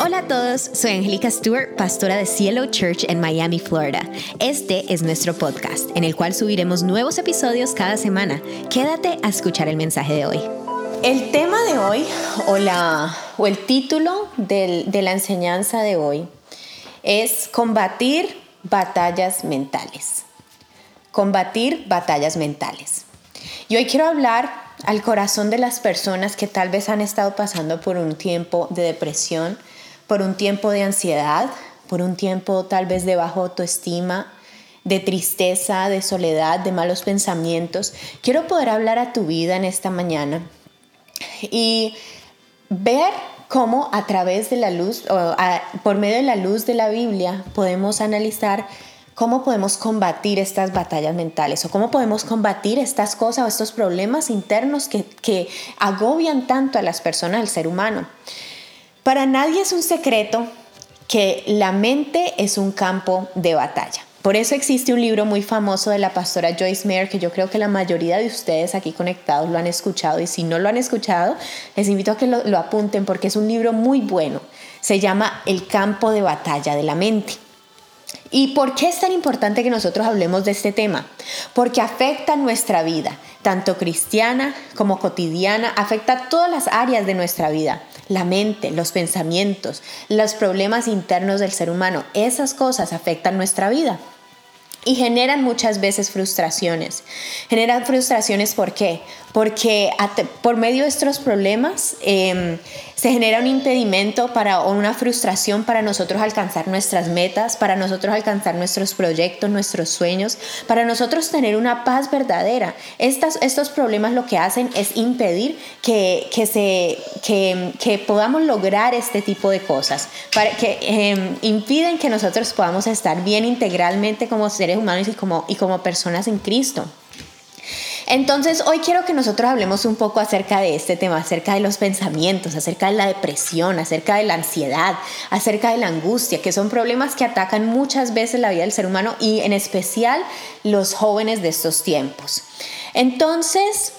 Hola a todos, soy Angélica Stewart, pastora de Cielo Church en Miami, Florida. Este es nuestro podcast, en el cual subiremos nuevos episodios cada semana. Quédate a escuchar el mensaje de hoy. El tema de hoy, o, la, o el título de la enseñanza de hoy, es combatir batallas mentales. Combatir batallas mentales. Y hoy quiero hablar al corazón de las personas que tal vez han estado pasando por un tiempo de depresión, por un tiempo de ansiedad, por un tiempo tal vez de bajo autoestima, de tristeza, de soledad, de malos pensamientos. Quiero poder hablar a tu vida en esta mañana y ver cómo a través de la luz, o por medio de la luz de la Biblia, podemos analizar cómo podemos combatir estas batallas mentales o cómo podemos combatir estas cosas o estos problemas internos que, que agobian tanto a las personas, al ser humano. Para nadie es un secreto que la mente es un campo de batalla. Por eso existe un libro muy famoso de la pastora Joyce Meyer que yo creo que la mayoría de ustedes aquí conectados lo han escuchado y si no lo han escuchado, les invito a que lo, lo apunten porque es un libro muy bueno. Se llama El campo de batalla de la mente. ¿Y por qué es tan importante que nosotros hablemos de este tema? Porque afecta nuestra vida, tanto cristiana como cotidiana, afecta todas las áreas de nuestra vida la mente, los pensamientos, los problemas internos del ser humano. Esas cosas afectan nuestra vida y generan muchas veces frustraciones. Generan frustraciones ¿por qué? Porque por medio de estos problemas em, se genera un impedimento para, o una frustración para nosotros alcanzar nuestras metas, para nosotros alcanzar nuestros proyectos, nuestros sueños, para nosotros tener una paz verdadera. Estas, estos problemas lo que hacen es impedir que, que, se, que, que podamos lograr este tipo de cosas, para que em, impiden que nosotros podamos estar bien integralmente como seres humanos y como, y como personas en Cristo. Entonces, hoy quiero que nosotros hablemos un poco acerca de este tema, acerca de los pensamientos, acerca de la depresión, acerca de la ansiedad, acerca de la angustia, que son problemas que atacan muchas veces la vida del ser humano y en especial los jóvenes de estos tiempos. Entonces,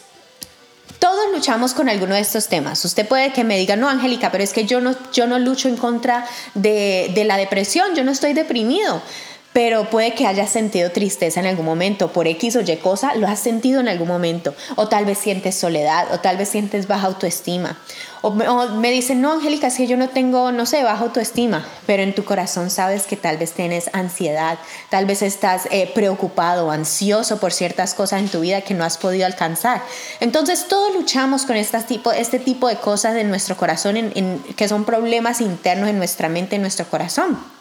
todos luchamos con alguno de estos temas. Usted puede que me diga, no, Angélica, pero es que yo no, yo no lucho en contra de, de la depresión, yo no estoy deprimido pero puede que hayas sentido tristeza en algún momento por X o Y cosa, lo has sentido en algún momento, o tal vez sientes soledad, o tal vez sientes baja autoestima, o me, dicen, no, Angélica, es que yo no tengo, no sé, baja autoestima, pero en tu corazón sabes que tal vez tienes ansiedad, tal vez estás eh, preocupado, ansioso por ciertas cosas en tu vida que no has podido alcanzar. Entonces, todos luchamos con este tipo, de cosas en nuestro corazón, que son problemas internos en nuestra mente, en nuestro corazón.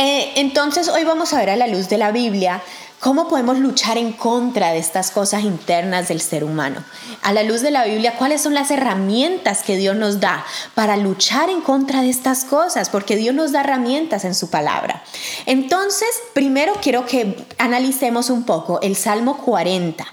Eh, entonces hoy vamos a ver a la luz de la Biblia cómo podemos luchar en contra de estas cosas internas del ser humano. A la luz de la Biblia, cuáles son las herramientas que Dios nos da para luchar en contra de estas cosas, porque Dios nos da herramientas en su palabra. Entonces, primero quiero que analicemos un poco el Salmo 40,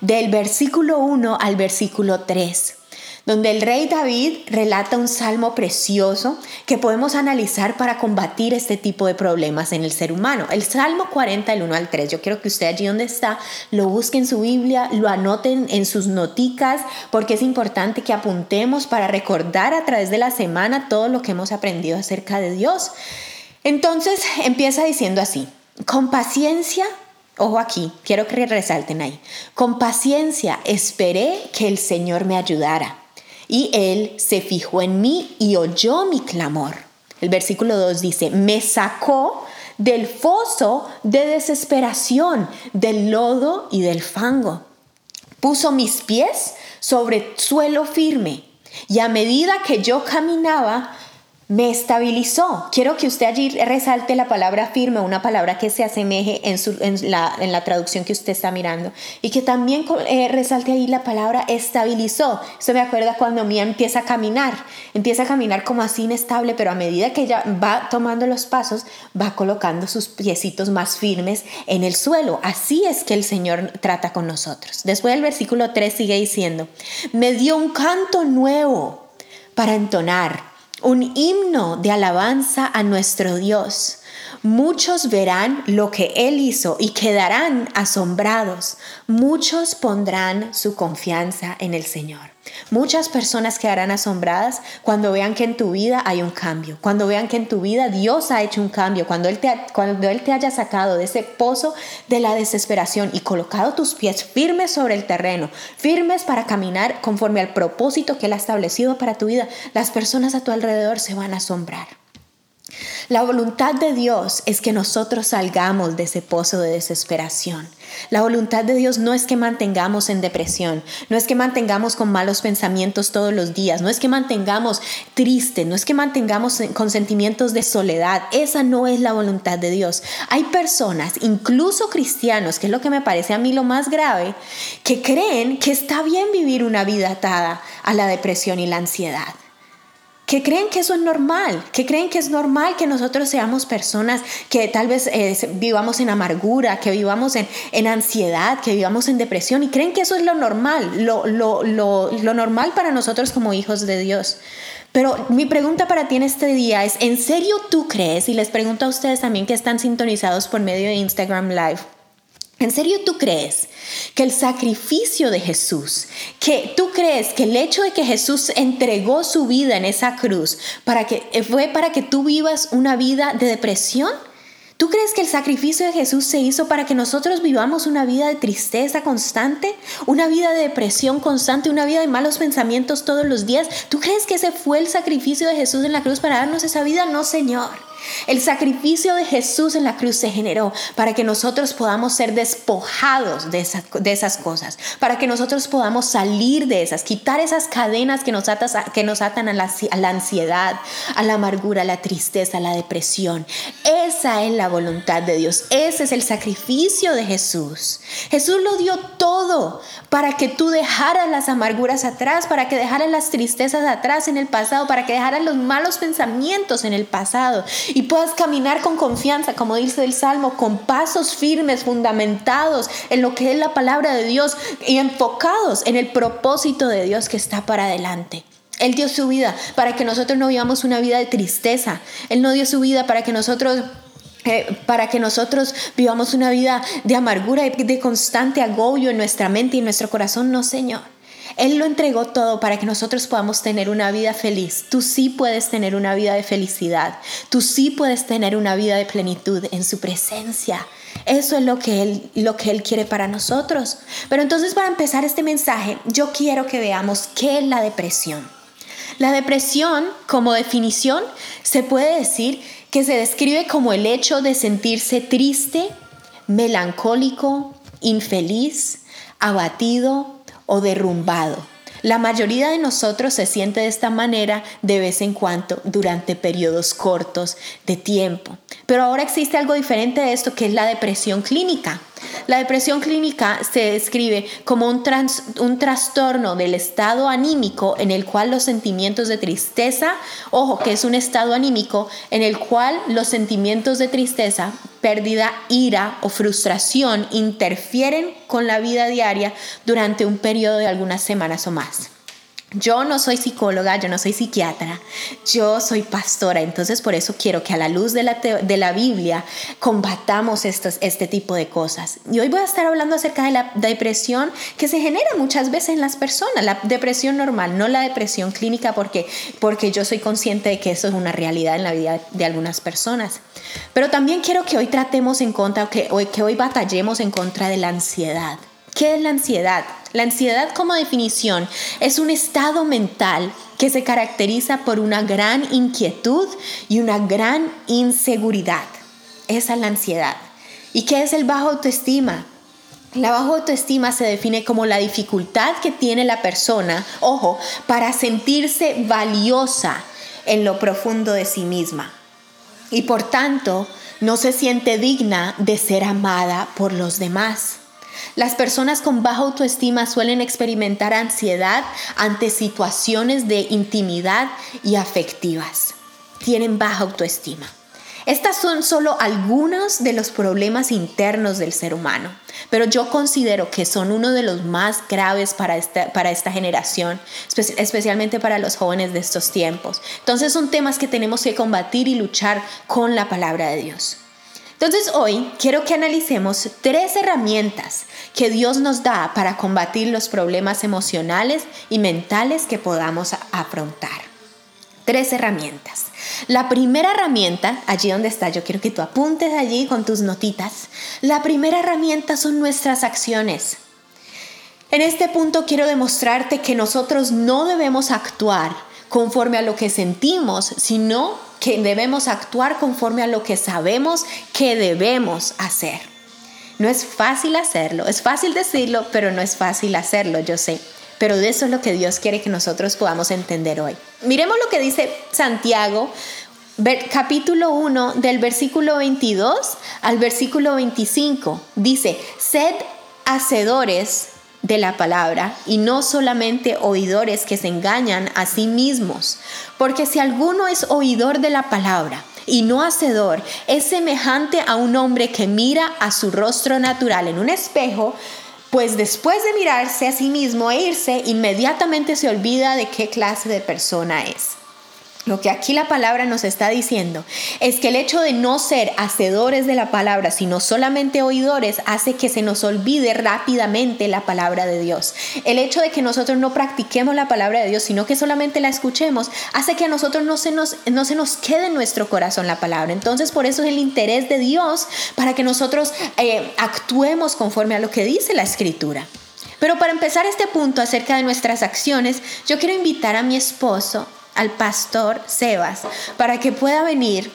del versículo 1 al versículo 3 donde el rey David relata un salmo precioso que podemos analizar para combatir este tipo de problemas en el ser humano. El Salmo 40, el 1 al 3. Yo quiero que usted allí donde está lo busque en su Biblia, lo anoten en sus noticas, porque es importante que apuntemos para recordar a través de la semana todo lo que hemos aprendido acerca de Dios. Entonces empieza diciendo así, con paciencia Ojo aquí, quiero que resalten ahí. Con paciencia esperé que el Señor me ayudara. Y él se fijó en mí y oyó mi clamor. El versículo 2 dice, me sacó del foso de desesperación, del lodo y del fango. Puso mis pies sobre suelo firme y a medida que yo caminaba, me estabilizó. Quiero que usted allí resalte la palabra firme, una palabra que se asemeje en, la, traducción que usted está mirando. Y que también eh, resalte ahí la palabra estabilizó. Eso me acuerda cuando Mía empieza a caminar. Empieza a caminar como así inestable, pero a medida que ella va tomando los pasos, va colocando sus piecitos más firmes en el suelo. Así es que el Señor trata con nosotros. Después el versículo 3 sigue diciendo, me dio un canto nuevo para entonar un himno de alabanza a nuestro Dios. Muchos verán lo que Él hizo y quedarán asombrados. Muchos pondrán su confianza en el Señor. Muchas personas quedarán asombradas cuando vean que en tu vida hay un cambio, cuando vean que en tu vida Dios ha hecho un cambio, cuando Él te, cuando él te haya sacado de ese pozo de la desesperación y colocado tus pies firmes sobre el terreno, firmes para caminar conforme al propósito que Él ha establecido para tu vida, las personas a tu alrededor se van a asombrar. La voluntad de Dios es que nosotros salgamos de ese pozo de desesperación. La voluntad de Dios no es que mantengamos en depresión, no es que mantengamos con malos pensamientos todos los días, no es que mantengamos triste, no es que mantengamos con sentimientos de soledad. Esa no es la voluntad de Dios. Hay personas, incluso cristianos, que es lo que me parece a mí lo más grave, que creen que está bien vivir una vida atada a la depresión y la ansiedad que creen que eso es normal, que creen que es normal que nosotros seamos personas que tal vez eh, vivamos en amargura, que vivamos en, en, ansiedad, que vivamos en depresión y creen que eso es lo normal, lo, lo, lo, lo normal para nosotros como hijos de Dios. Pero mi pregunta para ti en este día es, ¿en serio tú crees? Y les pregunto a ustedes también que están sintonizados por medio de Instagram Live. ¿En serio tú crees que el sacrificio de Jesús, que tú crees que el hecho de que Jesús entregó su vida en esa cruz para que fue para que tú vivas una vida de depresión? ¿Tú crees que el sacrificio de Jesús se hizo para que nosotros vivamos una vida de tristeza constante, una vida de depresión constante, una vida de malos pensamientos todos los días? ¿Tú crees que ese fue el sacrificio de Jesús en la cruz para darnos esa vida? No, Señor. El sacrificio de Jesús en la cruz se generó para que nosotros podamos ser despojados de esas, cosas, para que nosotros podamos salir de esas, quitar esas cadenas que nos, que nos atan a la, a la ansiedad, a la amargura, a la tristeza, a la depresión. Esa es la voluntad de Dios, ese es el sacrificio de Jesús. Jesús lo dio todo para que tú dejaras las amarguras atrás, para que dejaras las tristezas atrás en el pasado, para que dejaras los malos pensamientos en el pasado y puedas caminar con confianza, como dice el Salmo, con pasos firmes, fundamentados en lo que es la palabra de Dios y enfocados en el propósito de Dios que está para adelante. Él dio su vida para que nosotros no vivamos una vida de tristeza. Él no dio su vida para que nosotros eh, para que nosotros vivamos una vida de amargura y de constante agobio en nuestra mente y en nuestro corazón. No, Señor. Él lo entregó todo para que nosotros podamos tener una vida feliz. Tú sí puedes tener una vida de felicidad. Tú sí puedes tener una vida de plenitud en su presencia. Eso es lo que él lo que él quiere para nosotros. Pero entonces para empezar este mensaje, yo quiero que veamos qué es la depresión. La depresión, como definición, se puede decir que se describe como el hecho de sentirse triste, melancólico, infeliz, abatido, o derrumbado. La mayoría de nosotros se siente de esta manera de vez en cuando durante periodos cortos de tiempo. Pero ahora existe algo diferente de esto que es la depresión clínica. La depresión clínica se describe como un, trastorno del estado anímico en el cual los sentimientos de tristeza, ojo que es un estado anímico en el cual los sentimientos de tristeza, pérdida, ira o frustración interfieren con la vida diaria durante un periodo de algunas semanas o más. Yo no soy psicóloga, yo no soy psiquiatra, yo soy pastora, entonces por eso quiero que a la luz de la, de la Biblia combatamos estos, este tipo de cosas. Y hoy voy a estar hablando acerca de la depresión que se genera muchas veces en las personas, la depresión normal, no la depresión clínica, porque, porque yo soy consciente de que eso es una realidad en la vida de algunas personas. Pero también quiero que hoy tratemos en contra, que hoy, que hoy batallemos en contra de la ansiedad. ¿Qué es la ansiedad? La ansiedad como definición es un estado mental que se caracteriza por una gran inquietud y una gran inseguridad. Esa es la ansiedad. ¿Y qué es el bajo autoestima? La bajo autoestima se define como la dificultad que tiene la persona, ojo, para sentirse valiosa en lo profundo de sí misma. Y por tanto, no se siente digna de ser amada por los demás. Las personas con baja autoestima suelen experimentar ansiedad ante situaciones de intimidad y afectivas. Tienen baja autoestima. Estas son solo algunos de los problemas internos del ser humano, pero yo considero que son uno de los más graves para esta, para esta generación, especialmente para los jóvenes de estos tiempos. Entonces son temas que tenemos que combatir y luchar con la palabra de Dios. Entonces hoy quiero que analicemos tres herramientas que Dios nos da para combatir los problemas emocionales y mentales que podamos afrontar. Tres herramientas. La primera herramienta, allí donde está, yo quiero que tú apuntes allí con tus notitas. La primera herramienta son nuestras acciones. En este punto quiero demostrarte que nosotros no debemos actuar conforme a lo que sentimos, sino que debemos actuar conforme a lo que sabemos que debemos hacer. No es fácil hacerlo, es fácil decirlo, pero no es fácil hacerlo, yo sé. Pero de eso es lo que Dios quiere que nosotros podamos entender hoy. Miremos lo que dice Santiago, capítulo 1, del versículo 22 al versículo 25. Dice, sed hacedores de la palabra y no solamente oidores que se engañan a sí mismos. Porque si alguno es oidor de la palabra y no hacedor, es semejante a un hombre que mira a su rostro natural en un espejo, pues después de mirarse a sí mismo e irse, inmediatamente se olvida de qué clase de persona es. Lo que aquí la palabra nos está diciendo es que el hecho de no ser hacedores de la palabra, sino solamente oidores, hace que se nos olvide rápidamente la palabra de Dios. El hecho de que nosotros no practiquemos la palabra de Dios, sino que solamente la escuchemos, hace que a nosotros no se nos, no se nos quede en nuestro corazón la palabra. Entonces, por eso es el interés de Dios para que nosotros eh, actuemos conforme a lo que dice la Escritura. Pero para empezar este punto acerca de nuestras acciones, yo quiero invitar a mi esposo al pastor Sebas para que pueda venir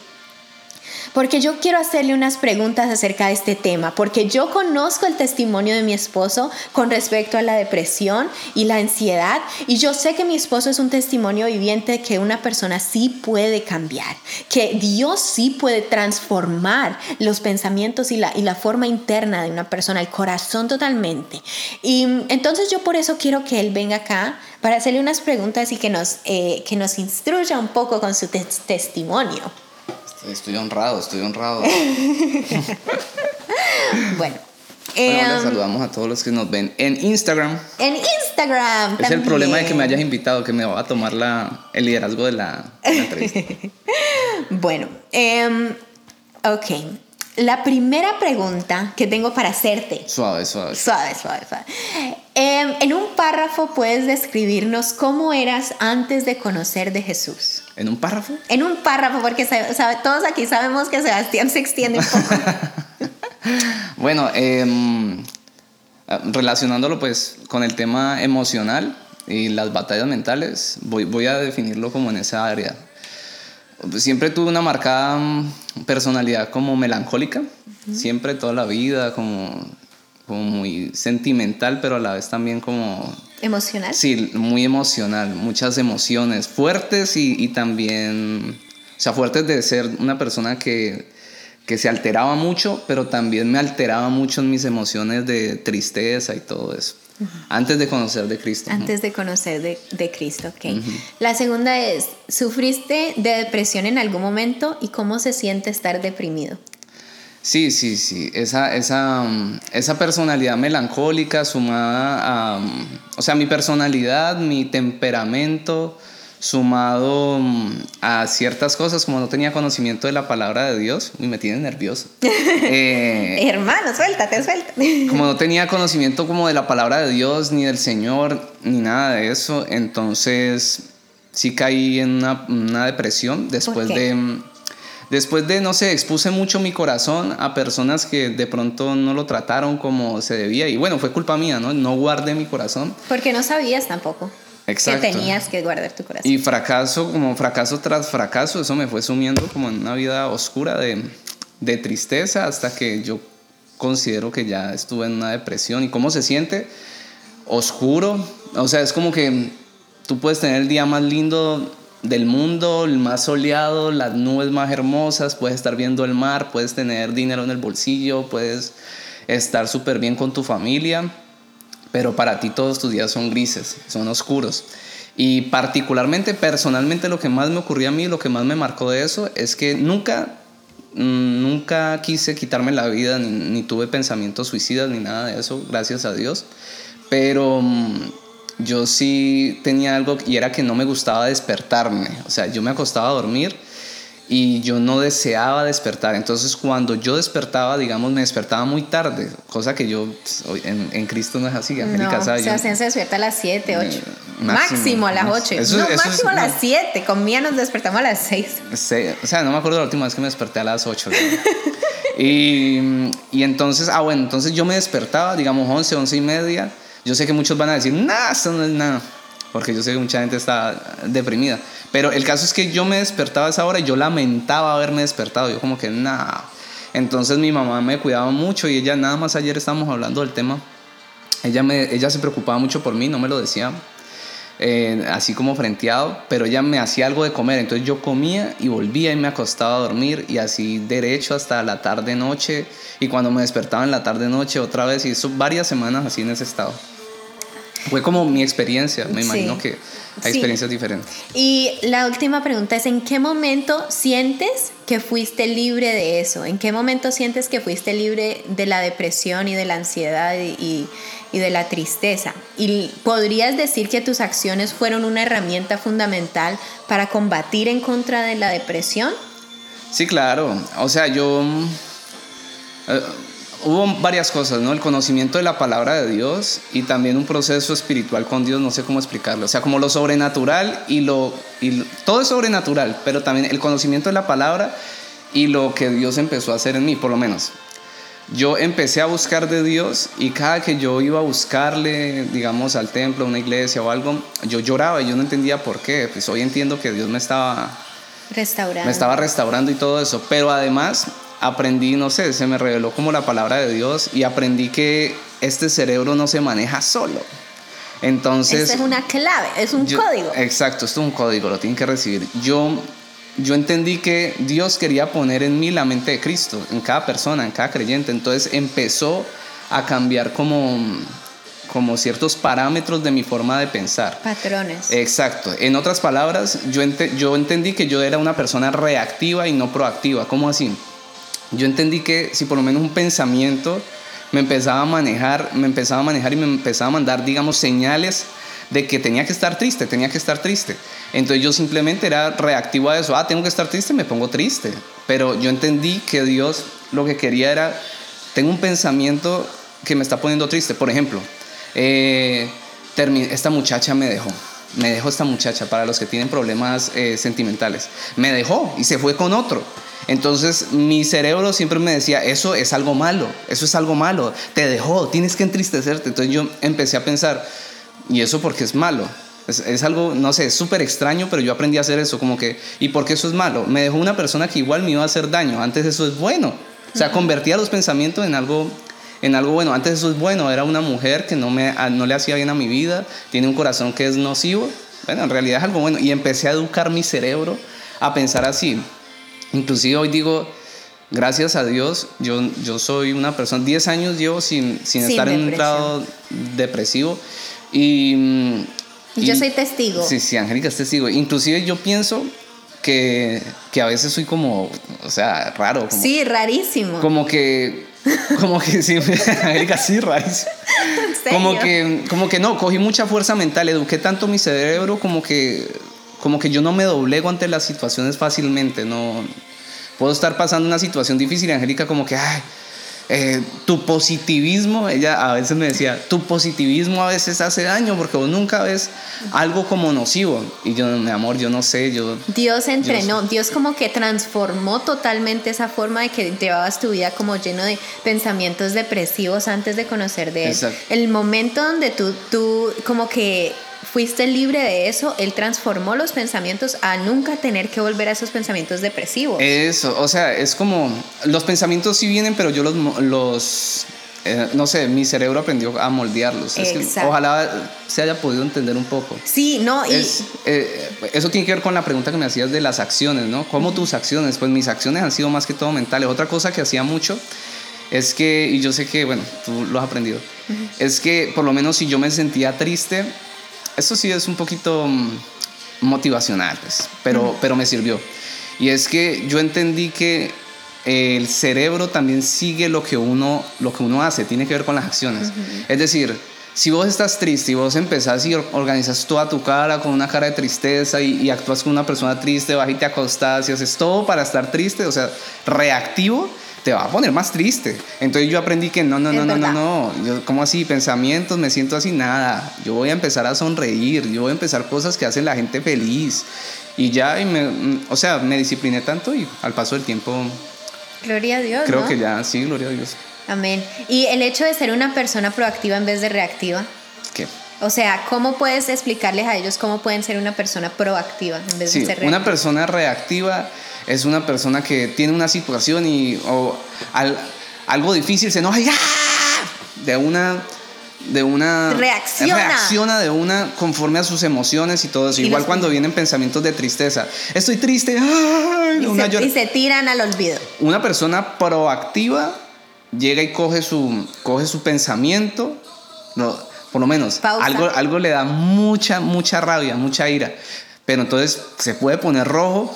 porque yo quiero hacerle unas preguntas acerca de este tema, porque yo conozco el testimonio de mi esposo con respecto a la depresión y la ansiedad, y yo sé que mi esposo es un testimonio viviente de que una persona sí puede cambiar, que Dios sí puede transformar los pensamientos y la, y la forma interna de una persona, el corazón totalmente. Y entonces yo por eso quiero que él venga acá para hacerle unas preguntas y que nos, eh, que nos instruya un poco con su testimonio. Estoy honrado, estoy honrado. bueno. les em, saludamos a todos los que nos ven en Instagram. En Instagram. Es el problema de que me hayas invitado, que me va a tomar la, el liderazgo de la, entrevista. bueno, um, ok. La primera pregunta que tengo para hacerte. Suave, suave. Suave, suave, suave. Em, en un párrafo puedes describirnos cómo eras antes de conocer de Jesús. ¿En un párrafo? En un párrafo, porque todos aquí sabemos que Sebastián se extiende un poco. bueno, em, relacionándolo pues con el tema emocional y las batallas mentales, voy, voy a definirlo como en esa área siempre tuve una marcada mm, personalidad como melancólica, siempre toda la vida, como, como muy sentimental, pero a la vez también como... Emocional. Sí, muy emocional, muchas emociones fuertes y, y también, o sea, fuertes de ser una persona que, que se alteraba mucho, pero también me alteraba mucho en mis emociones de tristeza y todo eso. Antes de conocer de Cristo. Antes de conocer de, de Cristo, ok. La segunda es, ¿sufriste de depresión en algún momento y cómo se siente estar deprimido? Sí, sí, sí. Esa, esa, esa personalidad melancólica sumada a... O sea, mi personalidad, mi temperamento, sumado mm, a ciertas cosas, como no tenía conocimiento de la palabra de Dios, y me tiene nervioso. Eh, Hermano, suéltate, suéltate. como no tenía conocimiento como de la palabra de Dios, ni del Señor, ni nada de eso, entonces sí caí en una, depresión después de... Después de, no sé, expuse mucho mi corazón a personas que de pronto no lo trataron como se debía. Y bueno, fue culpa mía, ¿no? No guardé mi corazón. Porque no sabías tampoco. Exacto. Que tenías que guardar tu corazón. Y fracaso, como fracaso tras fracaso, eso me fue sumiendo como en una vida oscura de, de tristeza hasta que yo considero que ya estuve en una depresión. ¿Y cómo se siente? Oscuro. O sea, es como que tú puedes tener el día más lindo del mundo, el más soleado, las nubes más hermosas, puedes estar viendo el mar, puedes tener dinero en el bolsillo, puedes estar súper bien con tu familia pero para ti todos tus días son grises, son oscuros. Y particularmente, personalmente, lo que más me ocurrió a mí, lo que más me marcó de eso, es que nunca, mm, nunca quise quitarme la vida, ni, tuve pensamientos suicidas, ni nada de eso, gracias a Dios. Pero mm, yo sí tenía algo y era que no me gustaba despertarme. O sea, yo me acostaba a dormir y yo no deseaba despertar. Entonces cuando yo despertaba, digamos, me despertaba muy tarde, cosa que yo pues, en, en, Cristo no es así. Angélica no, sabe, o sea, se despierta a las 7, 8. Eh, máximo, a las 8. no, máximo a las 7. Con mía nos despertamos a las 6. o sea, no me acuerdo la última vez que me desperté a las 8. y, y entonces, ah, bueno, entonces yo me despertaba, digamos, 11, 11 y media. Yo sé que muchos van a decir, nada, eso no es nada porque yo sé que mucha gente está deprimida. Pero el caso es que yo me despertaba a esa hora y yo lamentaba haberme despertado. Yo como que, nada. Entonces mi mamá me cuidaba mucho y ella nada más ayer estábamos hablando del tema. Ella, me, ella se preocupaba mucho por mí, no me lo decía. Eh, así como frenteado, pero ella me hacía algo de comer, entonces yo comía y volvía y me acostaba a dormir y así derecho hasta la tarde noche y cuando me despertaba en la tarde noche otra vez y eso varias semanas así en ese estado. Fue como mi experiencia, me imagino que hay experiencias diferentes. Y la última pregunta es, ¿en qué momento sientes que fuiste libre de eso? ¿En qué momento sientes que fuiste libre de la depresión y de la ansiedad y, y de la tristeza? ¿Y podrías decir que tus acciones fueron una herramienta fundamental para combatir en contra de la depresión? Sí, claro. O sea, yo... Eh, hubo varias cosas, ¿no? El conocimiento de la palabra de Dios y también un proceso espiritual con Dios, no sé cómo explicarlo. O sea, como lo sobrenatural y lo... Y todo es sobrenatural, pero también el conocimiento de la palabra y lo que Dios empezó a hacer en mí, por lo menos. Yo empecé a buscar de Dios y cada que yo iba a buscarle, digamos, al templo, a una iglesia o algo, yo lloraba y yo no entendía por qué. Pues hoy entiendo que Dios me estaba... Restaurando. Me estaba restaurando y todo eso. Pero además aprendí, no sé, se me reveló como la palabra de Dios y aprendí que este cerebro no se maneja solo. Entonces... Esa es una clave, es un código. Exacto, esto es un código, lo tienen que recibir. Yo, yo entendí que Dios quería poner en mí la mente de Cristo, en cada persona, en cada creyente. Entonces empezó a cambiar como como ciertos parámetros de mi forma de pensar. Patrones. Exacto. En otras palabras, yo, yo entendí que yo era una persona reactiva y no proactiva. ¿Cómo así? Yo entendí que si por lo menos un pensamiento me empezaba a manejar, me empezaba a manejar y me empezaba a mandar, digamos, señales de que tenía que estar triste, tenía que estar triste. Entonces yo simplemente era reactivo a eso, ah, tengo que estar triste, me pongo triste. Pero yo entendí que Dios lo que quería era, tengo un pensamiento que me está poniendo triste. Por ejemplo, eh, esta muchacha me dejó. Me dejó esta muchacha para los que tienen problemas eh, sentimentales. Me dejó y se fue con otro. Entonces mi cerebro siempre me decía, eso es algo malo, eso es algo malo, te dejó, tienes que entristecerte. Entonces yo empecé a pensar, ¿y eso porque es malo? Es, algo, no sé, súper extraño, pero yo aprendí a hacer eso, como que, ¿y por qué eso es malo? Me dejó una persona que igual me iba a hacer daño, antes eso es bueno. O sea, convertía los pensamientos en algo, en algo bueno. Antes eso es bueno, era una mujer que no, me, no le hacía bien a mi vida, tiene un corazón que es nocivo. Bueno, en realidad es algo bueno. Y empecé a educar mi cerebro a pensar así. Inclusive hoy digo, gracias a Dios, yo, yo soy una persona, 10 años llevo sin, sin, estar en un estado depresivo y, y... yo soy testigo. Sí, sí, Angélica es testigo. Inclusive yo pienso que, que, a veces soy como, o sea, raro. sí, rarísimo. Como que, como que sí, Angélica sí, rarísimo. Como que, como que no, cogí mucha fuerza mental, eduqué tanto mi cerebro como que como que yo no me doblego ante las situaciones fácilmente, no puedo estar pasando una situación difícil y Angélica como que, ay, eh, tu positivismo, ella a veces me decía, tu positivismo a veces hace daño porque vos nunca ves algo como nocivo. Y yo, mi amor, yo no sé, yo... Dios entrenó, Dios como que transformó totalmente esa forma de que llevabas tu vida como lleno de pensamientos depresivos antes de conocer de Él. El momento donde tú, tú como que fuiste libre de eso, Él transformó los pensamientos a nunca tener que volver a esos pensamientos depresivos. Eso, o sea, es como, los pensamientos sí vienen, pero yo los, los eh, no sé, mi cerebro aprendió a moldearlos. ojalá se haya podido entender un poco. Sí, no, y... Eh, eso tiene que ver con la pregunta que me hacías de las acciones, ¿no? ¿Cómo tus acciones? Pues mis acciones han sido más que todo mentales. Otra cosa que hacía mucho es que, y yo sé que, bueno, tú lo has aprendido, es que por lo menos si yo me sentía triste, eso sí es un poquito mm, motivacional, pues, pero, pero me sirvió. Y es que yo entendí que el cerebro también sigue lo que uno, lo que uno hace, tiene que ver con las acciones. Es decir, si vos estás triste y vos empezás y organizas toda tu cara con una cara de tristeza y, y actúas como una persona triste, vas y te acostás y haces todo para estar triste, o sea, reactivo, te va a poner más triste. Entonces yo aprendí que no, no, no, no, no, no, yo como así, pensamientos, me siento así, nada. Yo voy a empezar a sonreír, yo voy a empezar cosas que hacen la gente feliz. Y ya, y me, o sea, me discipliné tanto y al paso del tiempo... Gloria a Dios. Creo que ya, sí, gloria a Dios. Amén. Y el hecho de ser una persona proactiva en vez de reactiva. ¿Qué? O sea, ¿cómo puedes explicarles a ellos cómo pueden ser una persona proactiva en vez de ser reactiva? Una persona reactiva es una persona que tiene una situación y o algo difícil se enoja y ¡ah! de una de una reacciona. reacciona de una conforme a sus emociones y todo eso. Igual cuando vienen pensamientos de tristeza. Estoy triste. y, se, y se tiran al olvido. Una persona proactiva llega y coge su, coge su pensamiento, no, por lo menos, algo, algo le da mucha, mucha rabia, mucha ira, pero entonces se puede poner rojo,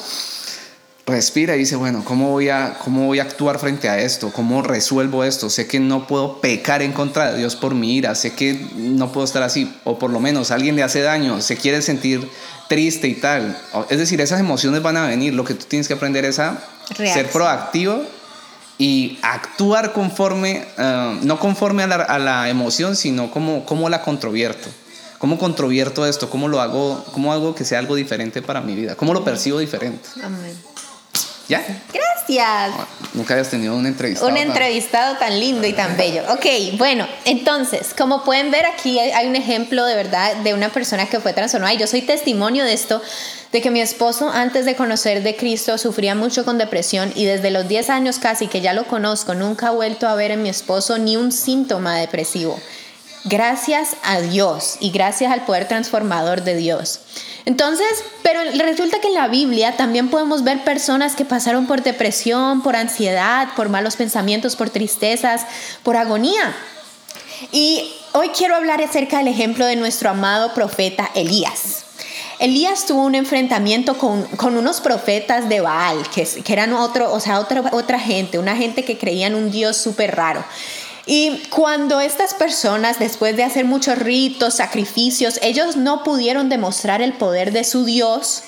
respira y dice, bueno, ¿cómo voy, a, ¿cómo voy a actuar frente a esto? ¿Cómo resuelvo esto? Sé que no puedo pecar en contra de Dios por mi ira, sé que no puedo estar así, o por lo menos alguien le hace daño, se quiere sentir triste y tal. Es decir, esas emociones van a venir, lo que tú tienes que aprender es a ser proactivo y actuar conforme, eh, no conforme a la, a la, emoción, sino como, como la controvierto. ¿Cómo controvierto esto? ¿Cómo lo hago? ¿Cómo hago que sea algo diferente para mi vida? ¿Cómo lo percibo diferente? Amén. ¿Ya? Gracias. Nunca habías tenido un entrevistado. Un entrevistado tan lindo y tan bello. Ok, bueno, entonces, como pueden ver aquí hay un ejemplo de verdad de una persona que fue transformada y yo soy testimonio de esto de que mi esposo antes de conocer de Cristo sufría mucho con depresión y desde los 10 años casi que ya lo conozco, nunca he vuelto a ver en mi esposo ni un síntoma depresivo. Gracias a Dios y gracias al poder transformador de Dios. Entonces, pero resulta que en la Biblia también podemos ver personas que pasaron por depresión, por ansiedad, por malos pensamientos, por tristezas, por agonía. Y hoy quiero hablar acerca del ejemplo de nuestro amado profeta Elías. Elías tuvo un enfrentamiento con, unos profetas de Baal, que, que eran otro, o sea, otra, otra gente, una gente que creía en un Dios súper raro. Y cuando estas personas, después de hacer muchos ritos, sacrificios, ellos no pudieron demostrar el poder de su Dios,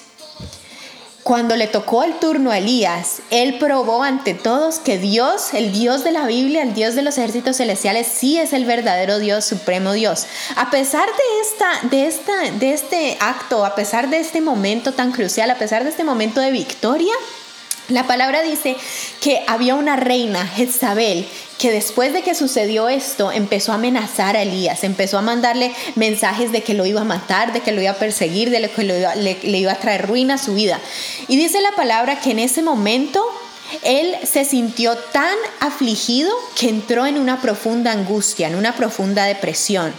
cuando le tocó el turno a Elías, él probó ante todos que Dios, el Dios de la Biblia, el Dios de los ejércitos celestiales, sí es el verdadero Dios, supremo Dios. A pesar de, esta, de, esta, de este acto, a pesar de este momento tan crucial, a pesar de este momento de victoria, la palabra dice que había una reina, Jezabel, que después de que sucedió esto empezó a amenazar a Elías, empezó a mandarle mensajes de que lo iba a matar, de que lo iba a perseguir, de que le, le iba a traer ruina a su vida. Y dice la palabra que en ese momento él se sintió tan afligido que entró en una profunda angustia, en una profunda depresión.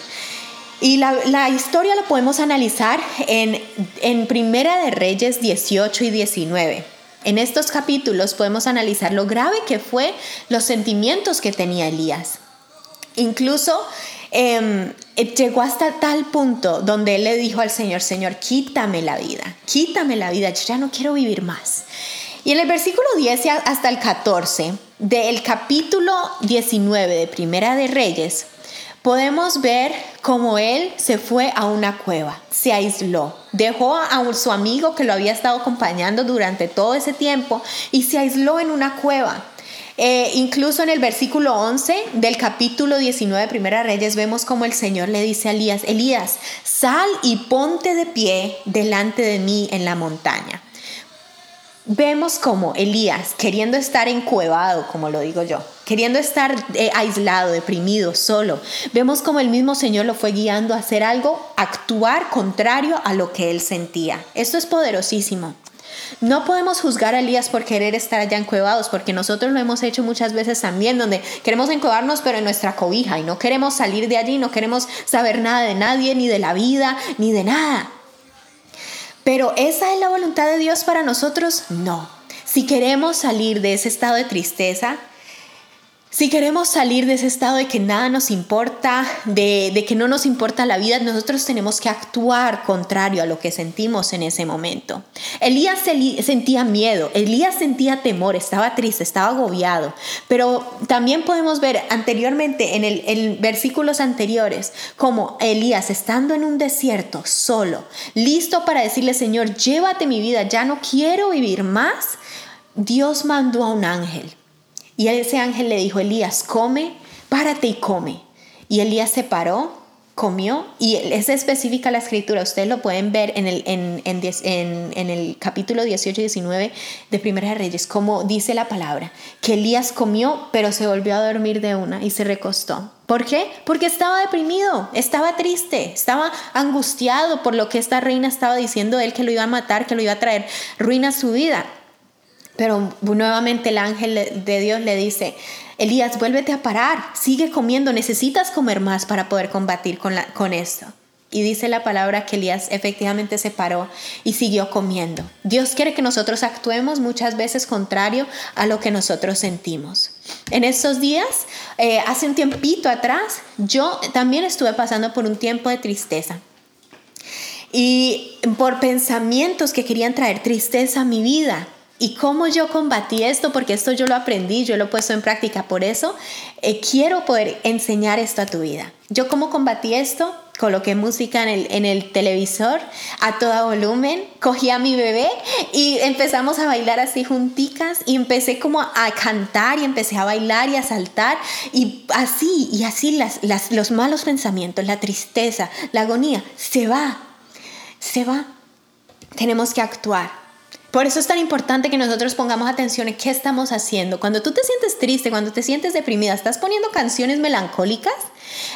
Y la, la, historia la podemos analizar en, en Primera de Reyes 18 y 19. En estos capítulos podemos analizar lo grave que fue los sentimientos que tenía Elías. Incluso em, llegó hasta tal punto donde él le dijo al Señor, Señor, quítame la vida, quítame la vida, yo ya no quiero vivir más. Y en el versículo 10 hasta el 14 del capítulo 19 de Primera de Reyes, podemos ver cómo él se fue a una cueva, se aisló, dejó a su amigo que lo había estado acompañando durante todo ese tiempo y se aisló en una cueva. Eh, incluso en el versículo 11 del capítulo 19 de Primera Reyes vemos como el Señor le dice a Elías, Elías, sal y ponte de pie delante de mí en la montaña. Vemos como Elías, queriendo estar encuevado, como lo digo yo, queriendo estar eh, aislado, deprimido, solo, vemos como el mismo Señor lo fue guiando a hacer algo, actuar contrario a lo que él sentía. Esto es poderosísimo. No podemos juzgar a Elías por querer estar allá encuevados, porque nosotros lo hemos hecho muchas veces también, donde queremos encuevarnos pero en nuestra cobija y no queremos salir de allí, no queremos saber nada de nadie, ni de la vida, ni de nada. Pero ¿esa es la voluntad de Dios para nosotros? No. Si queremos salir de ese estado de tristeza, Si queremos salir de ese estado de que nada nos importa, de, que no nos importa la vida, nosotros tenemos que actuar contrario a lo que sentimos en ese momento. Elías sentía miedo, Elías sentía temor, estaba triste, estaba agobiado, pero también podemos ver anteriormente en, el, en versículos anteriores como Elías estando en un desierto solo, listo para decirle, Señor, llévate mi vida, ya no quiero vivir más, Dios mandó a un ángel y ese ángel le dijo, Elías, come, párate y come. Y Elías se paró, comió, y es específica la escritura, ustedes lo pueden ver en el, capítulo 18 y 19 de Primera de Reyes, como dice la palabra, que Elías comió, pero se volvió a dormir de una y se recostó. ¿Por qué? Porque estaba deprimido, estaba triste, estaba angustiado por lo que esta reina estaba diciendo de él, que lo iba a matar, que lo iba a traer ruina a su vida. Pero nuevamente el ángel de Dios le dice, Elías, vuélvete a parar, sigue comiendo, necesitas comer más para poder combatir con, con esto. Y dice la palabra que Elías efectivamente se paró y siguió comiendo. Dios quiere que nosotros actuemos muchas veces contrario a lo que nosotros sentimos. En estos días, eh, hace un tiempito atrás, yo también estuve pasando por un tiempo de tristeza. Y por pensamientos que querían traer tristeza a mi vida, ¿Y cómo yo combatí esto? Porque esto yo lo aprendí, yo lo he puesto en práctica. Por eso eh, quiero poder enseñar esto a tu vida. Yo cómo combatí esto? Coloqué música en el, en el televisor a todo volumen, cogí a mi bebé y empezamos a bailar así junticas y empecé como a cantar y empecé a bailar y a saltar y así, y así las, los malos pensamientos, la tristeza, la agonía, se va, se va. Tenemos que actuar por eso es tan importante que nosotros pongamos atención en qué estamos haciendo. Cuando tú te sientes triste, cuando te sientes deprimida, ¿estás poniendo canciones melancólicas?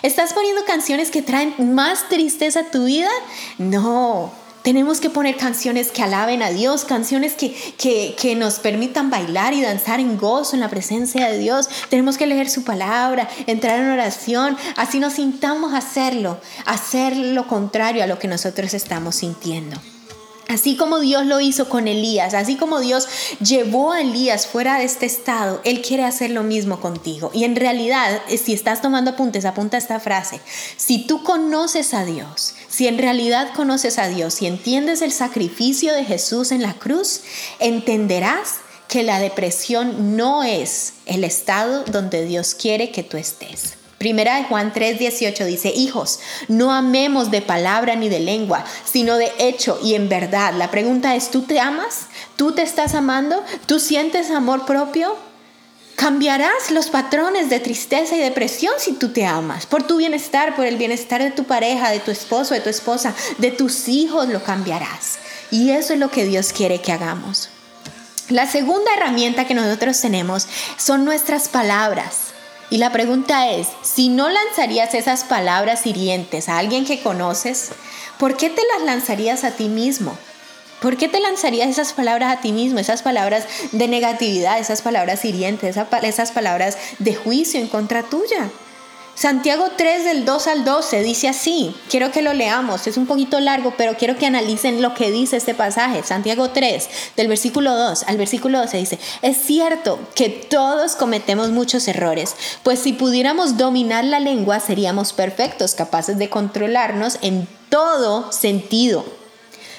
¿Estás poniendo canciones que traen más tristeza a tu vida? No, tenemos que poner canciones que alaben a Dios, canciones que, que, que, nos permitan bailar y danzar en gozo en la presencia de Dios. Tenemos que leer su palabra, entrar en oración, así nos sintamos hacerlo, hacer lo contrario a lo que nosotros estamos sintiendo. Así como Dios lo hizo con Elías, así como Dios llevó a Elías fuera de este estado, Él quiere hacer lo mismo contigo. Y en realidad, eh, si estás tomando apuntes, apunta esta frase. Si tú conoces a Dios, si en realidad conoces a Dios, si entiendes el sacrificio de Jesús en la cruz, entenderás que la depresión no es el estado donde Dios quiere que tú estés. Primera de Juan 3:18 dice, hijos, no amemos de palabra ni de lengua, sino de hecho y en verdad. La pregunta es, ¿tú te amas? ¿Tú te estás amando? ¿Tú sientes amor propio? Cambiarás los patrones de tristeza y depresión si tú te amas. Por tu bienestar, por el bienestar de tu pareja, de tu esposo, de tu esposa, de tus hijos, lo cambiarás. Y eso es lo que Dios quiere que hagamos. La segunda herramienta que nosotros tenemos son nuestras palabras. Y la pregunta es, si no lanzarías esas palabras hirientes a alguien que conoces, ¿por qué te las lanzarías a ti mismo? ¿Por qué te lanzarías esas palabras a ti mismo, esas palabras de negatividad, esas palabras hirientes, esas palabras de juicio en contra tuya? Santiago 3 del 2 al 12 dice así, quiero que lo leamos, es un poquito largo, pero quiero que analicen lo que dice este pasaje. Santiago 3 del versículo 2 al versículo 12 dice, es cierto que todos cometemos muchos errores, pues si pudiéramos dominar la lengua seríamos perfectos, capaces de controlarnos en todo sentido.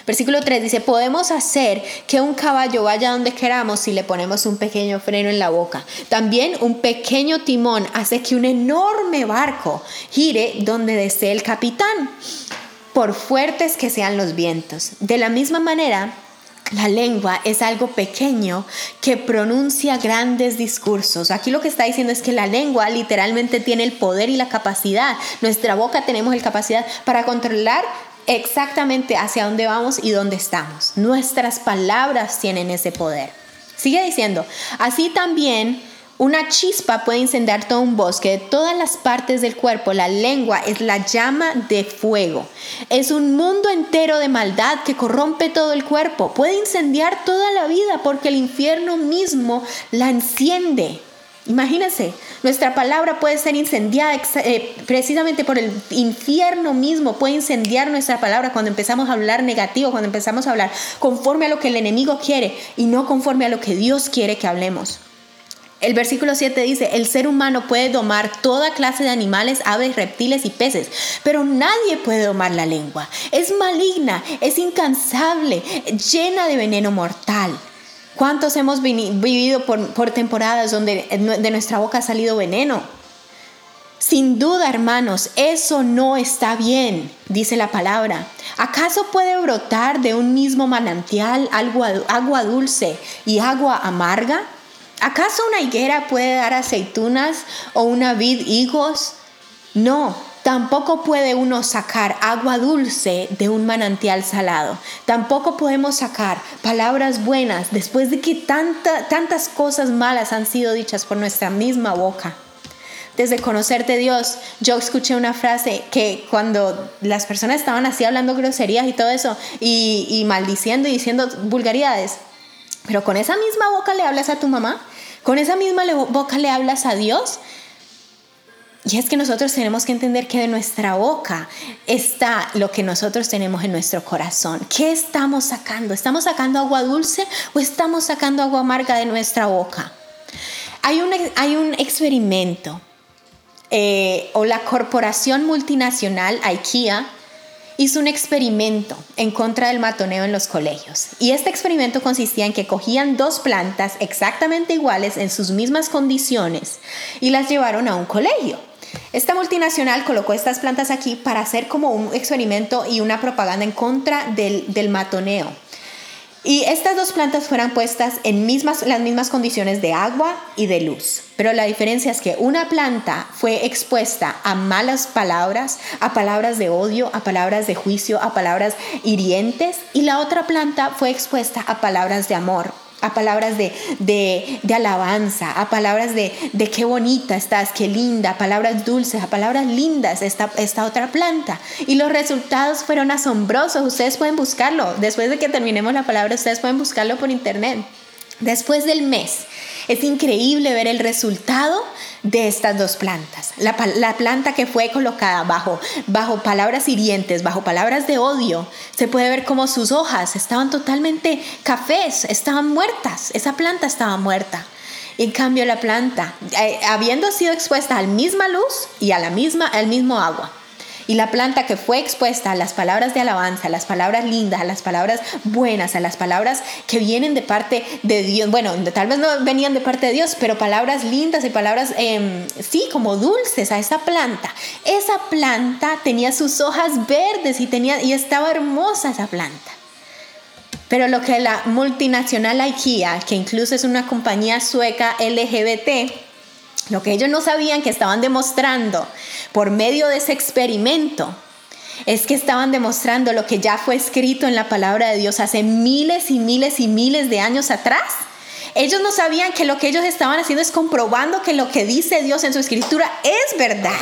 Versículo 3 dice, podemos hacer que un caballo vaya donde queramos si le ponemos un pequeño freno en la boca. También un pequeño timón hace que un enorme barco gire donde desee el capitán, por fuertes que sean los vientos. De la misma manera, la lengua es algo pequeño que pronuncia grandes discursos. Aquí lo que está diciendo es que la lengua literalmente tiene el poder y la capacidad. Nuestra boca tenemos la capacidad para controlar exactamente hacia dónde vamos y dónde estamos. Nuestras palabras tienen ese poder. Sigue diciendo, así también una chispa puede incendiar todo un bosque de todas las partes del cuerpo. La lengua es la llama de fuego. Es un mundo entero de maldad que corrompe todo el cuerpo. Puede incendiar toda la vida porque el infierno mismo la enciende. Imagínense, nuestra palabra puede ser incendiada eh, precisamente por el infierno mismo, puede incendiar nuestra palabra cuando empezamos a hablar negativo, cuando empezamos a hablar conforme a lo que el enemigo quiere y no conforme a lo que Dios quiere que hablemos. El versículo 7 dice, el ser humano puede domar toda clase de animales, aves, reptiles y peces, pero nadie puede domar la lengua. Es maligna, es incansable, llena de veneno mortal. ¿Cuántos hemos vivido por, temporadas donde de nuestra boca ha salido veneno? Sin duda, hermanos, eso no está bien, dice la palabra. ¿Acaso puede brotar de un mismo manantial agua dulce y agua amarga? ¿Acaso una higuera puede dar aceitunas o una vid higos? No, tampoco puede uno sacar agua dulce de un manantial salado. Tampoco podemos sacar palabras buenas después de que tantas cosas malas han sido dichas por nuestra misma boca. Desde conocerte Dios, yo escuché una frase que cuando las personas estaban así hablando groserías y todo eso, y, y maldiciendo y diciendo vulgaridades, pero con esa misma boca le hablas a tu mamá, con esa misma boca le hablas a Dios. Y es que nosotros tenemos que entender que de nuestra boca está lo que nosotros tenemos en nuestro corazón. ¿Qué estamos sacando? ¿Estamos sacando agua dulce o estamos sacando agua amarga de nuestra boca? Hay un, hay un experimento eh, o la corporación multinacional IKEA hizo un experimento en contra del matoneo en los colegios. Y este experimento consistía en que cogían dos plantas exactamente iguales en sus mismas condiciones y las llevaron a un colegio. Esta multinacional colocó estas plantas aquí para hacer como un experimento y una propaganda en contra del, del matoneo. Y estas dos plantas fueron puestas en mismas, las mismas condiciones de agua y de luz. Pero la diferencia es que una planta fue expuesta a malas palabras, a palabras de odio, a palabras de juicio, a palabras hirientes, y la otra planta fue expuesta a palabras de amor, a palabras de, de, de, alabanza, a palabras de, de qué bonita estás, qué linda, a palabras dulces, a palabras lindas esta, esta otra planta. Y los resultados fueron asombrosos. Ustedes pueden buscarlo. Después de que terminemos la palabra, ustedes pueden buscarlo por internet. Después del mes, es increíble ver el resultado de estas dos plantas. La, planta que fue colocada bajo, bajo palabras hirientes, bajo palabras de odio, se puede ver como sus hojas estaban totalmente cafés, estaban muertas. Esa planta estaba muerta. En cambio, la planta, eh, habiendo sido expuesta a la misma luz y a la misma, al mismo agua, y la planta que fue expuesta a las palabras de alabanza, a las palabras lindas, a las palabras buenas, a las palabras que vienen de parte de Dios, bueno, tal vez no venían de parte de Dios, pero palabras lindas y palabras, em, sí, como dulces a esa planta. Esa planta tenía sus hojas verdes y, tenía, y estaba hermosa esa planta. Pero lo que la multinacional IKEA, que incluso es una compañía sueca LGBT, lo que ellos no sabían que estaban demostrando por medio de ese experimento es que estaban demostrando lo que ya fue escrito en la palabra de Dios hace miles y miles y miles de años atrás. Ellos no sabían que lo que ellos estaban haciendo es comprobando que lo que dice Dios en su escritura es verdad.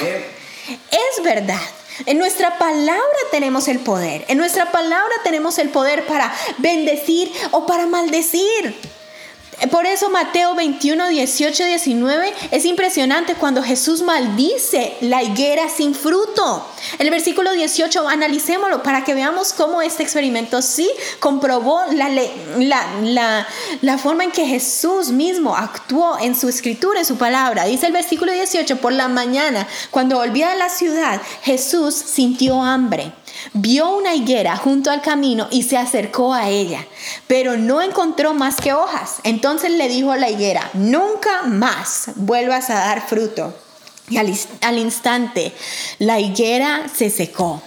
Es verdad. En nuestra palabra tenemos el poder. En nuestra palabra tenemos el poder para bendecir o para maldecir. Por eso Mateo 21, 18, 19 es impresionante cuando Jesús maldice la higuera sin fruto. El versículo 18, analicémoslo para que veamos cómo este experimento sí comprobó la, la, la, forma en que Jesús mismo actuó en su escritura, en su palabra. Dice el versículo 18, por la mañana, cuando volvía a la ciudad, Jesús sintió hambre. Vio una higuera junto al camino y se acercó a ella, pero no encontró más que hojas. Entonces le dijo a la higuera, nunca más vuelvas a dar fruto. Y al, instante la higuera se secó.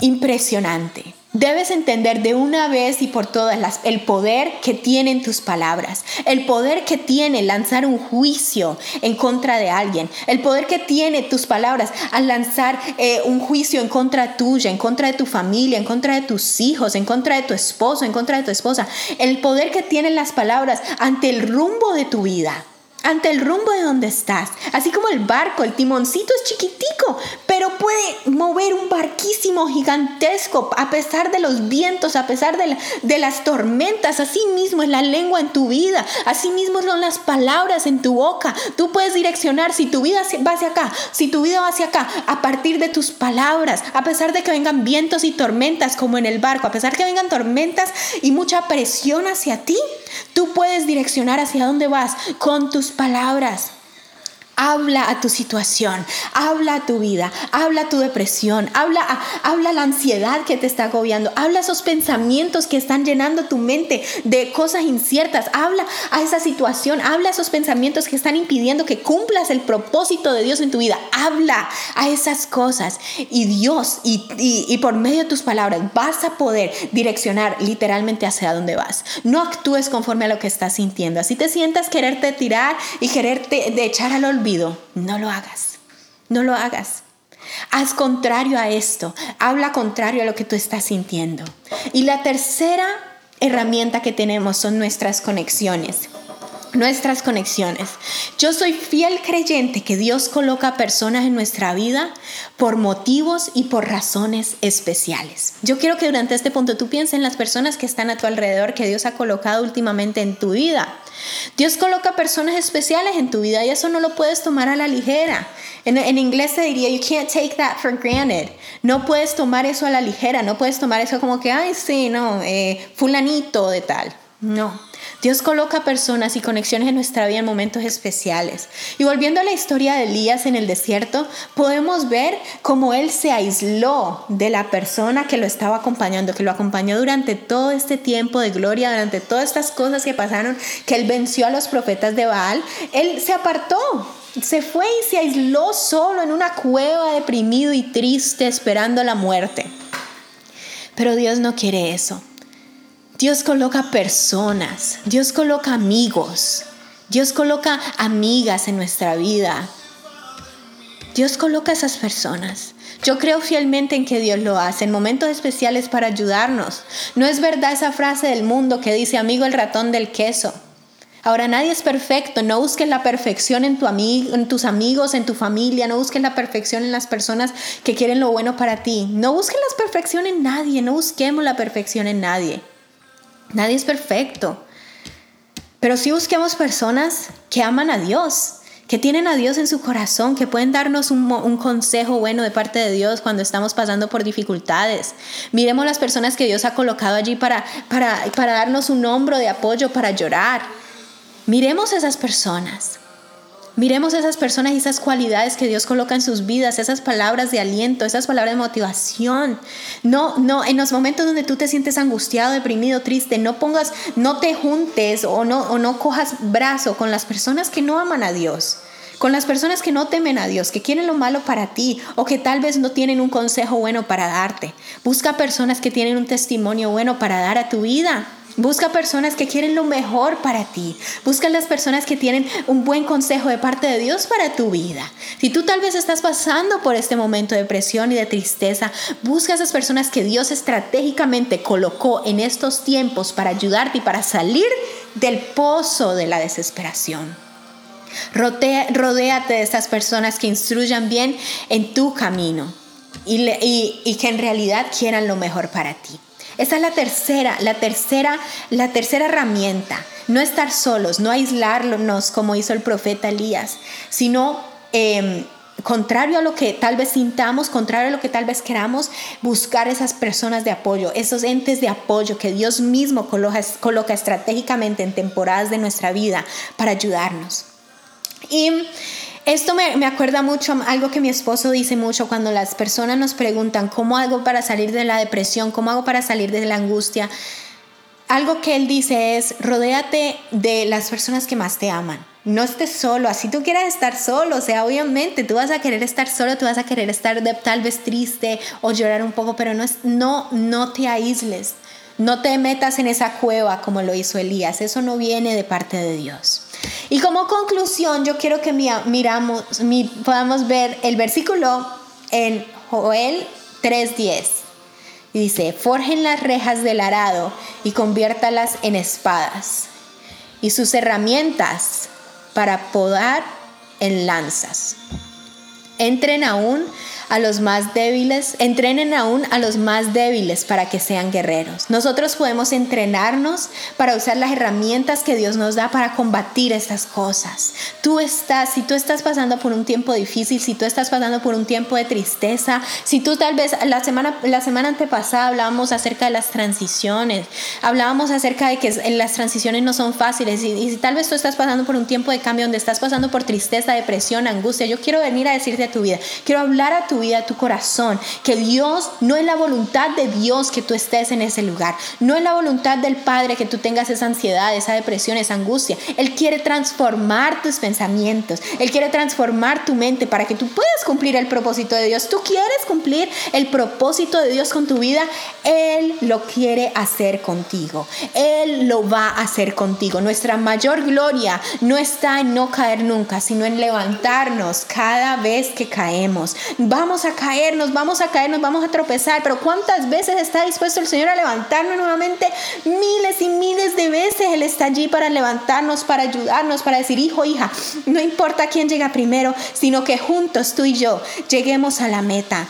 Impresionante. Debes entender de una vez y por todas el poder que tienen tus palabras, el poder que tiene lanzar un juicio en contra de alguien, el poder que tiene tus palabras al lanzar eh, un juicio en contra tuya, en contra de tu familia, en contra de tus hijos, en contra de tu esposo, en contra de tu esposa, el poder que tienen las palabras ante el rumbo de tu vida ante el rumbo de donde estás. Así como el barco, el timoncito es chiquitico, pero puede mover un gigantesco a pesar de los vientos, a pesar de, de las tormentas. Así mismo es la lengua en tu vida, así mismo son las palabras en tu boca. Tú puedes direccionar si tu vida va hacia acá, si tu vida va hacia acá, a partir de tus palabras, a pesar de que vengan vientos y tormentas como en el barco, a pesar que vengan tormentas y mucha presión hacia ti, tú puedes direccionar hacia dónde vas con tus palabras. Habla a tu situación, habla a tu vida, habla a tu depresión, habla, habla la ansiedad que te está agobiando, habla a esos pensamientos que están llenando tu mente de cosas inciertas, habla a esa situación, habla a esos pensamientos que están impidiendo que cumplas el propósito de Dios en tu vida, habla a esas cosas y Dios y, y por medio de tus palabras vas a poder direccionar literalmente hacia dónde vas. No actúes conforme a lo que estás sintiendo, así te sientas quererte tirar y quererte de echar al olvido no lo hagas. No lo hagas. Haz contrario a esto. Habla contrario a lo que tú estás sintiendo. Y la tercera herramienta que tenemos son nuestras conexiones nuestras conexiones. Yo soy fiel creyente que Dios coloca personas en nuestra vida por motivos y por razones especiales. Yo quiero que durante este punto tú pienses en las personas que están a tu alrededor, que Dios ha colocado últimamente en tu vida. Dios coloca personas especiales en tu vida y eso no lo puedes tomar a la ligera. En, inglés se diría, you can't take that for granted. No puedes tomar eso a la ligera, no puedes tomar eso como que, ay, sí, no, eh, fulanito de tal. No, Dios coloca personas y conexiones en nuestra vida en momentos especiales. Y volviendo a la historia de Elías en el desierto, podemos ver cómo él se aisló de la persona que lo estaba acompañando, que lo acompañó durante todo este tiempo de gloria, durante todas estas cosas que pasaron, que él venció a los profetas de Baal. Él se apartó, se fue y se aisló solo en una cueva deprimido y triste esperando la muerte. Pero Dios no quiere eso. Dios coloca personas, Dios coloca amigos, Dios coloca amigas en nuestra vida. Dios coloca esas personas. Yo creo fielmente en que Dios lo hace en momentos especiales para ayudarnos. No es verdad esa frase del mundo que dice amigo el ratón del queso. Ahora nadie es perfecto, no busques la perfección en, tu en tus amigos, en tu familia, no busques la perfección en las personas que quieren lo bueno para ti. No busques la perfección en nadie, no busquemos la perfección en nadie. Nadie es perfecto. Pero sí busquemos personas que aman a Dios, que tienen a Dios en su corazón, que pueden darnos un, consejo bueno de parte de Dios cuando estamos pasando por dificultades. Miremos las personas que Dios ha colocado allí para, para, para darnos un hombro de apoyo, para llorar. Miremos esas personas. Miremos esas personas y esas cualidades que Dios coloca en sus vidas, esas palabras de aliento, esas palabras de motivación. No, no, en los momentos donde tú te sientes angustiado, deprimido, triste, no pongas, no te juntes o no, o no cojas brazo con las personas que no aman a Dios. Con las personas que no temen a Dios, que quieren lo malo para ti o que tal vez no tienen un consejo bueno para darte. Busca personas que tienen un testimonio bueno para dar a tu vida. Busca personas que quieren lo mejor para ti. Busca las personas que tienen un buen consejo de parte de Dios para tu vida. Si tú tal vez estás pasando por este momento de depresión y de tristeza, busca esas personas que Dios estratégicamente colocó en estos tiempos para ayudarte y para salir del pozo de la desesperación. rodéate de estas personas que instruyan bien en tu camino y que en realidad quieran lo mejor para ti. Esa es la tercera, la tercera, la tercera herramienta. No estar solos, no aislarnos como hizo el profeta Elías, sino em, contrario a lo que tal vez sintamos, contrario a lo que tal vez queramos, buscar esas personas de apoyo, esos entes de apoyo que Dios mismo coloca, coloca estratégicamente en temporadas de nuestra vida para ayudarnos. Y esto me, acuerda mucho algo que mi esposo dice mucho cuando las personas nos preguntan cómo hago para salir de la depresión, cómo hago para salir de la angustia. Algo que él dice es, rodéate de las personas que más te aman. No estés solo, así tú quieras estar solo, o sea, obviamente tú vas a querer estar solo, tú vas a querer estar tal vez triste o llorar un poco, pero no, es, no, no te aísles, no te metas en esa cueva como lo hizo Elías, eso no viene de parte de Dios. Y como conclusión, yo quiero que miramos, podamos ver el versículo en Joel 3:10. Y dice, forjen las rejas del arado y conviértalas en espadas, y sus herramientas para podar en lanzas. Entren aún a los más débiles, entrenen aún a los más débiles para que sean guerreros. Nosotros podemos entrenarnos para usar las herramientas que Dios nos da para combatir estas cosas. Tú estás, si tú estás pasando por un tiempo difícil, si tú estás pasando por un tiempo de tristeza, si tú tal vez la semana, la semana antepasada hablábamos acerca de las transiciones, hablábamos acerca de que las transiciones no son fáciles y, y si tal vez tú estás pasando por un tiempo de cambio donde estás pasando por tristeza, depresión, angustia, yo quiero venir a decirte a tu vida, quiero hablar a tu vida, a tu corazón, que Dios no es la voluntad de Dios que tú estés en ese lugar, no es la voluntad del Padre que tú tengas esa ansiedad, esa depresión, esa angustia. Él quiere transformar tus pensamientos, Él quiere transformar tu mente para que tú puedas cumplir el propósito de Dios. Tú quieres cumplir el propósito de Dios con tu vida, Él lo quiere hacer contigo, Él lo va a hacer contigo. Nuestra mayor gloria no está en no caer nunca, sino en levantarnos cada vez que caemos. Vamos a caernos, vamos a caernos, vamos a tropezar, pero ¿cuántas veces está dispuesto el Señor a levantarnos nuevamente? Miles y miles de veces Él está allí para levantarnos, para ayudarnos, para decir, hijo, hija, no importa quién llega primero, sino que juntos tú y yo lleguemos a la meta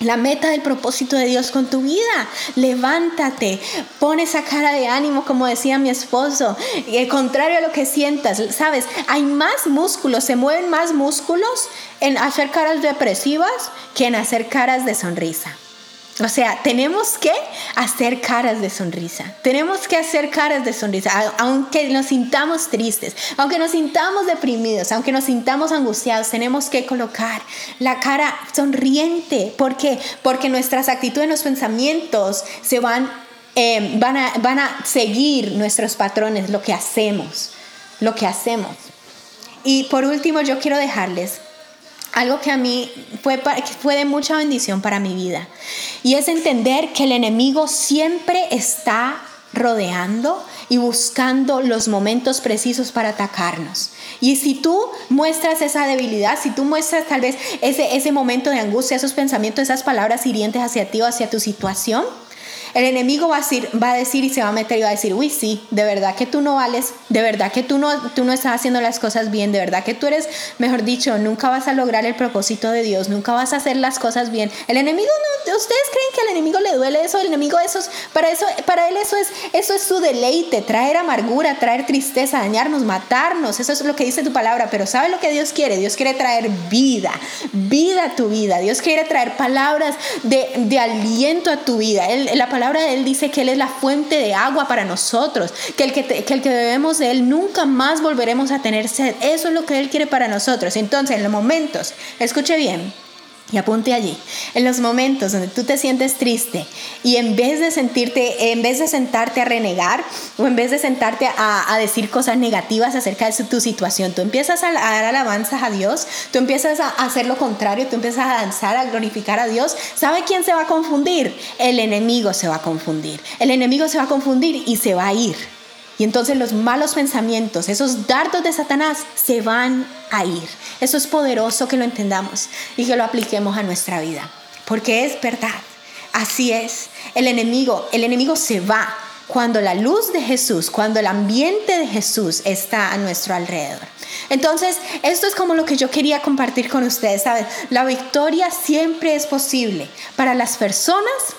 la meta del propósito de Dios con tu vida. Levántate, pon esa cara de ánimo, como decía mi esposo, y contrario a lo que sientas. Sabes, hay más músculos, se mueven más músculos en hacer caras depresivas que en hacer caras de sonrisa. O sea, tenemos que hacer caras de sonrisa. Tenemos que hacer caras de sonrisa. Aunque nos sintamos tristes, aunque nos sintamos deprimidos, aunque nos sintamos angustiados, tenemos que colocar la cara sonriente. ¿Por qué? Porque nuestras actitudes, nuestros pensamientos se van, eh, van, a, van a seguir nuestros patrones, lo que hacemos, lo que hacemos. Y por último, yo quiero dejarles algo que a mí fue, fue de mucha bendición para mi vida. Y es entender que el enemigo siempre está rodeando y buscando los momentos precisos para atacarnos. Y si tú muestras esa debilidad, si tú muestras tal vez ese, ese momento de angustia, esos pensamientos, esas palabras hirientes hacia ti o hacia tu situación, el enemigo va a, decir, va a decir y se va a meter y va a decir, uy, sí, de verdad que tú no vales, de verdad que tú no, tú no estás haciendo las cosas bien, de verdad que tú eres, mejor dicho, nunca vas a lograr el propósito de Dios, nunca vas a hacer las cosas bien. El enemigo no, ustedes creen que al enemigo le duele eso, el enemigo eso es, para eso, para él eso es, eso es su deleite, traer amargura, traer tristeza, dañarnos, matarnos, eso es lo que dice tu palabra, pero ¿sabe lo que Dios quiere? Dios quiere traer vida, vida a tu vida, Dios quiere traer palabras de, de aliento a tu vida. la palabra palabra de Él dice que Él es la fuente de agua para nosotros, que el que, que el que bebemos de Él nunca más volveremos a tener sed. Eso es lo que Él quiere para nosotros. Entonces, en los momentos, escuche bien, y apunte allí, en los momentos donde tú te sientes triste y en vez de sentirte, en vez de sentarte a renegar o en vez de sentarte a, decir cosas negativas acerca de tu situación, tú empiezas a, dar alabanzas a Dios, tú empiezas a hacer lo contrario, tú empiezas a danzar, a glorificar a Dios. ¿Sabe quién se va a confundir? El enemigo se va a confundir. El enemigo se va a confundir y se va a ir. Y entonces los malos pensamientos, esos dardos de Satanás, se van a ir. Eso es poderoso que lo entendamos y que lo apliquemos a nuestra vida. Porque es verdad. Así es. El enemigo, el enemigo se va cuando la luz de Jesús, cuando el ambiente de Jesús está a nuestro alrededor. Entonces, esto es como lo que yo quería compartir con ustedes, ¿saben? La victoria siempre es posible para las personas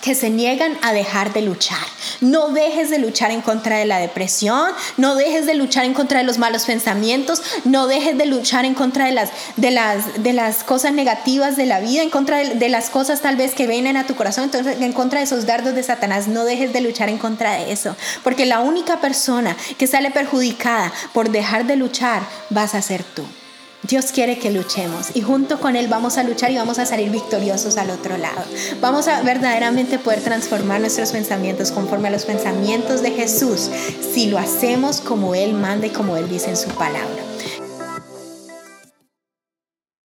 que se niegan a dejar de luchar. No dejes de luchar en contra de la depresión, no dejes de luchar en contra de los malos pensamientos, no dejes de luchar en contra de las, de las, de las cosas negativas de la vida, en contra de, las cosas tal vez que vienen a tu corazón, entonces en contra de esos dardos de Satanás, no dejes de luchar en contra de eso, porque la única persona que sale perjudicada por dejar de luchar vas a ser tú. Dios quiere que luchemos y junto con Él vamos a luchar y vamos a salir victoriosos al otro lado. Vamos a verdaderamente poder transformar nuestros pensamientos conforme a los pensamientos de Jesús si lo hacemos como Él manda y como Él dice en su palabra.